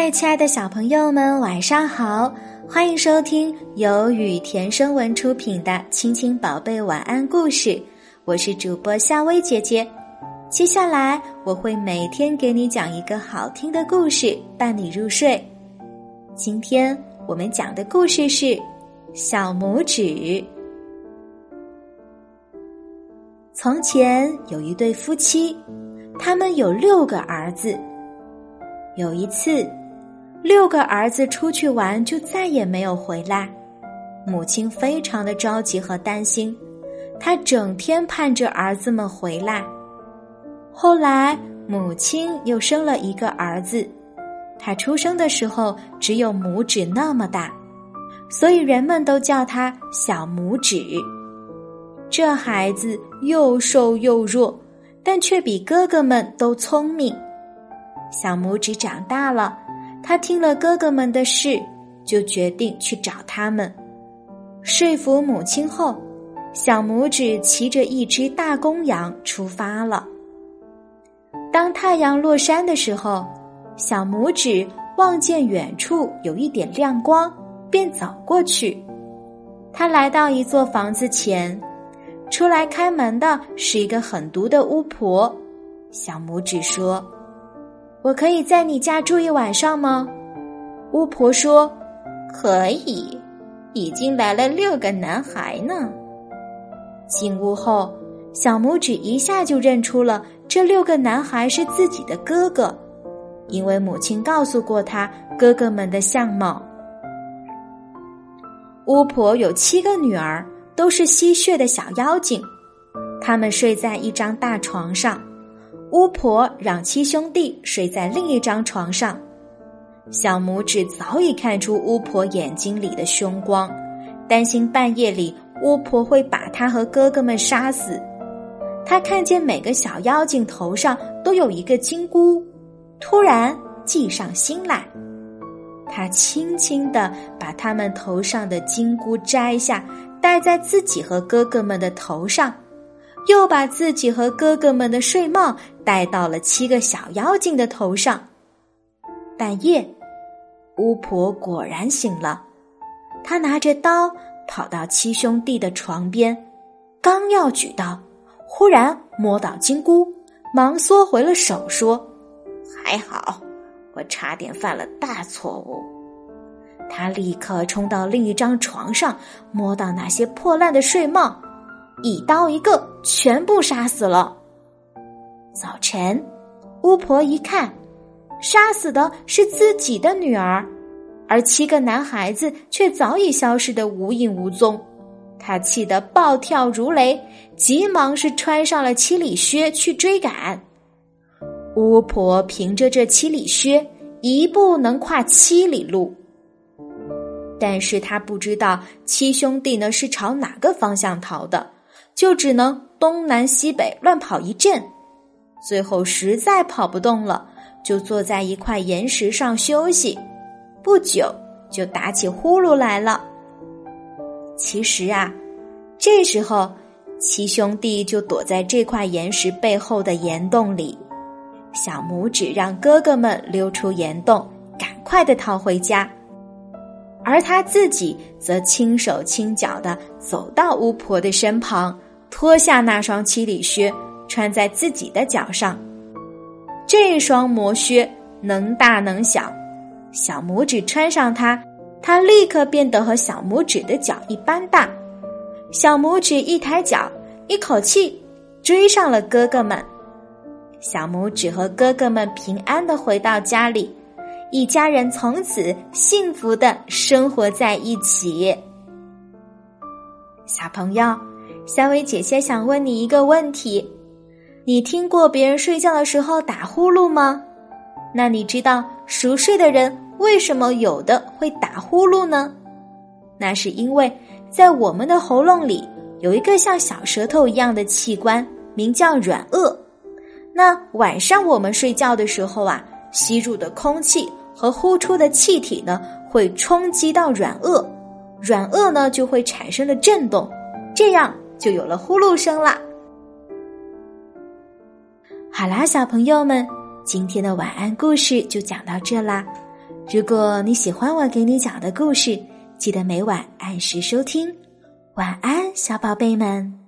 嗨，亲爱的小朋友们，晚上好！欢迎收听由雨田声文出品的《亲亲宝贝晚安故事》，我是主播夏薇姐姐。接下来我会每天给你讲一个好听的故事，伴你入睡。今天我们讲的故事是《小拇指》。从前有一对夫妻，他们有六个儿子。有一次，六个儿子出去玩，就再也没有回来。母亲非常的着急和担心，她整天盼着儿子们回来。后来，母亲又生了一个儿子，他出生的时候只有拇指那么大，所以人们都叫他小拇指。这孩子又瘦又弱，但却比哥哥们都聪明。小拇指长大了，他听了哥哥们的事，就决定去找他们。说服母亲后，小拇指骑着一只大公羊出发了。当太阳落山的时候，小拇指望见远处有一点亮光，便走过去。他来到一座房子前，出来开门的是一个狠毒的巫婆。小拇指说。我可以在你家住一晚上吗？巫婆说：“可以，已经来了六个男孩呢。”进屋后，小拇指一下就认出了这六个男孩是自己的哥哥，因为母亲告诉过他哥哥们的相貌。巫婆有七个女儿，都是吸血的小妖精，他们睡在一张大床上。巫婆让七兄弟睡在另一张床上，小拇指早已看出巫婆眼睛里的凶光，担心半夜里巫婆会把他和哥哥们杀死。他看见每个小妖精头上都有一个金箍，突然计上心来，他轻轻地把他们头上的金箍摘下，戴在自己和哥哥们的头上。又把自己和哥哥们的睡帽戴到了七个小妖精的头上。半夜，巫婆果然醒了，她拿着刀跑到七兄弟的床边，刚要举刀，忽然摸到金箍，忙缩回了手，说：“还好，我差点犯了大错误。”他立刻冲到另一张床上，摸到那些破烂的睡帽。一刀一个，全部杀死了。早晨，巫婆一看，杀死的是自己的女儿，而七个男孩子却早已消失的无影无踪。她气得暴跳如雷，急忙是穿上了七里靴去追赶。巫婆凭着这七里靴，一步能跨七里路。但是他不知道七兄弟呢是朝哪个方向逃的。就只能东南西北乱跑一阵，最后实在跑不动了，就坐在一块岩石上休息。不久就打起呼噜来了。其实啊，这时候七兄弟就躲在这块岩石背后的岩洞里。小拇指让哥哥们溜出岩洞，赶快的逃回家，而他自己则轻手轻脚的走到巫婆的身旁。脱下那双七里靴，穿在自己的脚上。这双魔靴能大能小，小拇指穿上它，它立刻变得和小拇指的脚一般大。小拇指一抬脚，一口气追上了哥哥们。小拇指和哥哥们平安的回到家里，一家人从此幸福的生活在一起。小朋友。小薇姐姐想问你一个问题：你听过别人睡觉的时候打呼噜吗？那你知道熟睡的人为什么有的会打呼噜呢？那是因为在我们的喉咙里有一个像小舌头一样的器官，名叫软腭。那晚上我们睡觉的时候啊，吸入的空气和呼出的气体呢，会冲击到软腭，软腭呢就会产生了震动，这样。就有了呼噜声了。好啦，小朋友们，今天的晚安故事就讲到这啦。如果你喜欢我给你讲的故事，记得每晚按时收听。晚安，小宝贝们。